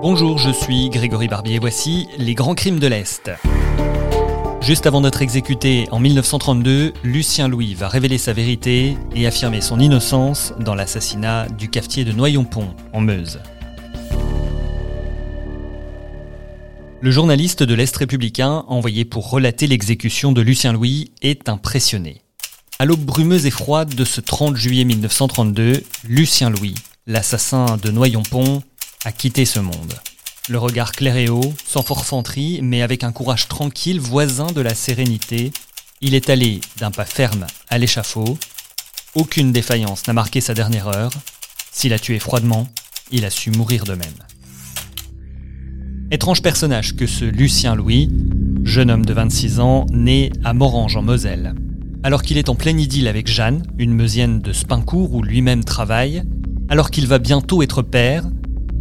Bonjour, je suis Grégory Barbier. Voici les grands crimes de l'Est. Juste avant d'être exécuté en 1932, Lucien Louis va révéler sa vérité et affirmer son innocence dans l'assassinat du cafetier de Noyon-Pont, en Meuse. Le journaliste de l'Est républicain, envoyé pour relater l'exécution de Lucien Louis, est impressionné. À l'aube brumeuse et froide de ce 30 juillet 1932, Lucien Louis, l'assassin de Noyon-Pont, a quitté ce monde. Le regard clair et haut, sans forfanterie, mais avec un courage tranquille, voisin de la sérénité, il est allé d'un pas ferme à l'échafaud. Aucune défaillance n'a marqué sa dernière heure. S'il a tué froidement, il a su mourir de même. Étrange personnage que ce Lucien Louis, jeune homme de 26 ans, né à Morange en Moselle. Alors qu'il est en pleine idylle avec Jeanne, une meusienne de Spincourt où lui-même travaille, alors qu'il va bientôt être père,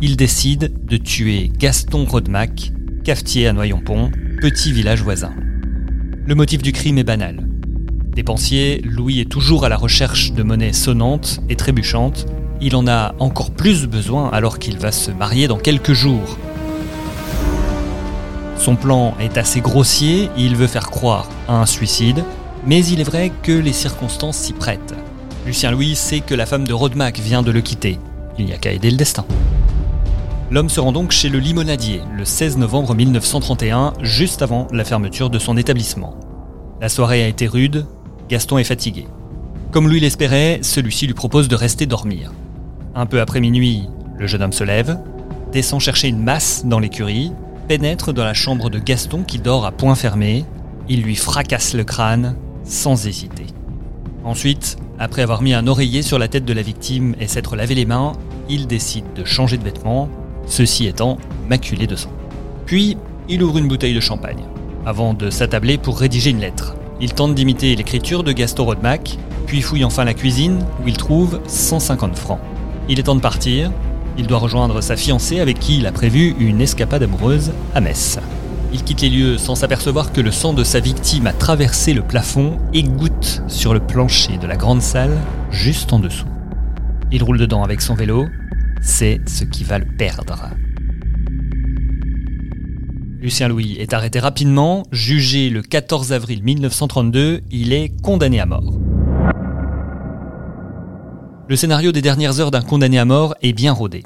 il décide de tuer Gaston Rodemack, cafetier à Noyon-Pont, petit village voisin. Le motif du crime est banal. Dépensier, Louis est toujours à la recherche de monnaie sonnante et trébuchante. Il en a encore plus besoin alors qu'il va se marier dans quelques jours. Son plan est assez grossier, il veut faire croire à un suicide, mais il est vrai que les circonstances s'y prêtent. Lucien Louis sait que la femme de Rodemack vient de le quitter. Il n'y a qu'à aider le destin. L'homme se rend donc chez le limonadier le 16 novembre 1931, juste avant la fermeture de son établissement. La soirée a été rude, Gaston est fatigué. Comme Louis l'espérait, celui-ci lui propose de rester dormir. Un peu après minuit, le jeune homme se lève, descend chercher une masse dans l'écurie, pénètre dans la chambre de Gaston qui dort à point fermé, il lui fracasse le crâne sans hésiter. Ensuite, après avoir mis un oreiller sur la tête de la victime et s'être lavé les mains, il décide de changer de vêtements, ceci étant maculé de sang. Puis, il ouvre une bouteille de champagne, avant de s'attabler pour rédiger une lettre. Il tente d'imiter l'écriture de Gaston Rodemack, puis fouille enfin la cuisine où il trouve 150 francs. Il est temps de partir, il doit rejoindre sa fiancée avec qui il a prévu une escapade amoureuse à Metz. Il quitte les lieux sans s'apercevoir que le sang de sa victime a traversé le plafond et goutte sur le plancher de la grande salle juste en dessous. Il roule dedans avec son vélo, c'est ce qui va le perdre. Lucien Louis est arrêté rapidement, jugé le 14 avril 1932, il est condamné à mort. Le scénario des dernières heures d'un condamné à mort est bien rodé.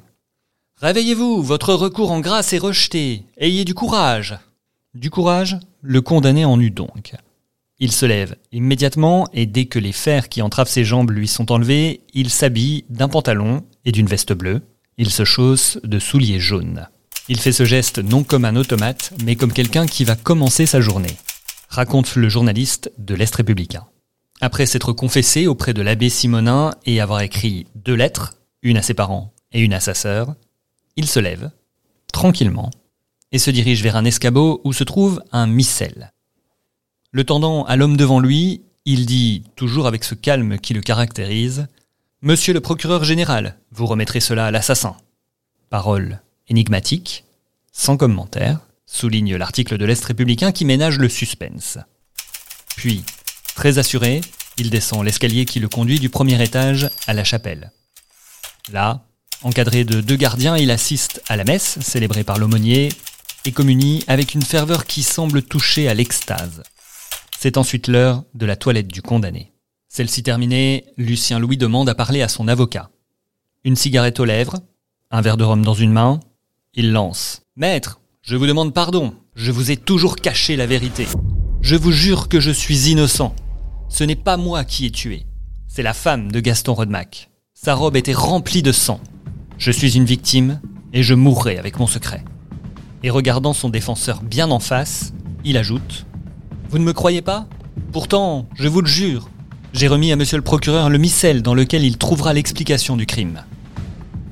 Réveillez-vous, votre recours en grâce est rejeté. Ayez du courage. Du courage, le condamné en eut donc. Il se lève immédiatement et dès que les fers qui entravent ses jambes lui sont enlevés, il s'habille d'un pantalon et d'une veste bleue. Il se chausse de souliers jaunes. Il fait ce geste non comme un automate, mais comme quelqu'un qui va commencer sa journée. Raconte le journaliste de l'Est républicain. Après s'être confessé auprès de l'abbé Simonin et avoir écrit deux lettres, une à ses parents et une à sa sœur, il se lève, tranquillement, et se dirige vers un escabeau où se trouve un missel. Le tendant à l'homme devant lui, il dit, toujours avec ce calme qui le caractérise, Monsieur le procureur général, vous remettrez cela à l'assassin. Parole énigmatique, sans commentaire, souligne l'article de l'Est républicain qui ménage le suspense. Puis, Très assuré, il descend l'escalier qui le conduit du premier étage à la chapelle. Là, encadré de deux gardiens, il assiste à la messe célébrée par l'aumônier et communie avec une ferveur qui semble toucher à l'extase. C'est ensuite l'heure de la toilette du condamné. Celle-ci terminée, Lucien Louis demande à parler à son avocat. Une cigarette aux lèvres, un verre de rhum dans une main, il lance. Maître, je vous demande pardon, je vous ai toujours caché la vérité. Je vous jure que je suis innocent. Ce n'est pas moi qui ai tué. C'est la femme de Gaston Rodemack. Sa robe était remplie de sang. Je suis une victime et je mourrai avec mon secret. Et regardant son défenseur bien en face, il ajoute ⁇ Vous ne me croyez pas? Pourtant, je vous le jure, J'ai remis à monsieur le procureur le missel dans lequel il trouvera l'explication du crime.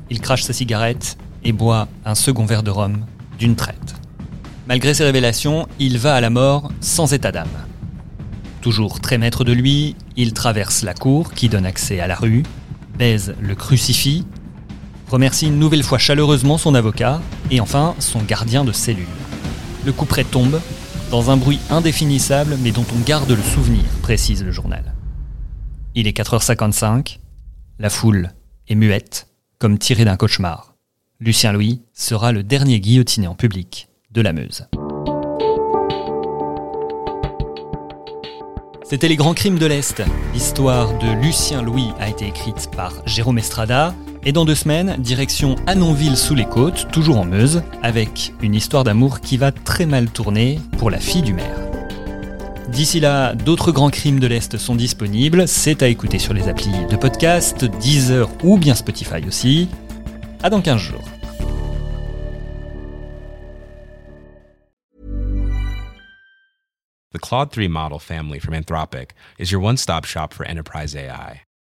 Il crache sa cigarette et boit un second verre de rhum d'une traite. Malgré ces révélations, il va à la mort sans état d'âme. Toujours très maître de lui, il traverse la cour qui donne accès à la rue, baise le crucifix, remercie une nouvelle fois chaleureusement son avocat et enfin son gardien de cellule. Le couperet tombe, dans un bruit indéfinissable mais dont on garde le souvenir, précise le journal. Il est 4h55, la foule est muette, comme tirée d'un cauchemar. Lucien Louis sera le dernier guillotiné en public de la Meuse. C'était Les Grands Crimes de l'Est. L'histoire de Lucien Louis a été écrite par Jérôme Estrada. Et dans deux semaines, direction Annonville sous les côtes, toujours en Meuse, avec une histoire d'amour qui va très mal tourner pour la fille du maire. D'ici là, d'autres grands crimes de l'Est sont disponibles. C'est à écouter sur les applis de podcast, Deezer ou bien Spotify aussi. À dans 15 jours. The Claude 3 model family from Anthropic is your one stop shop for enterprise AI.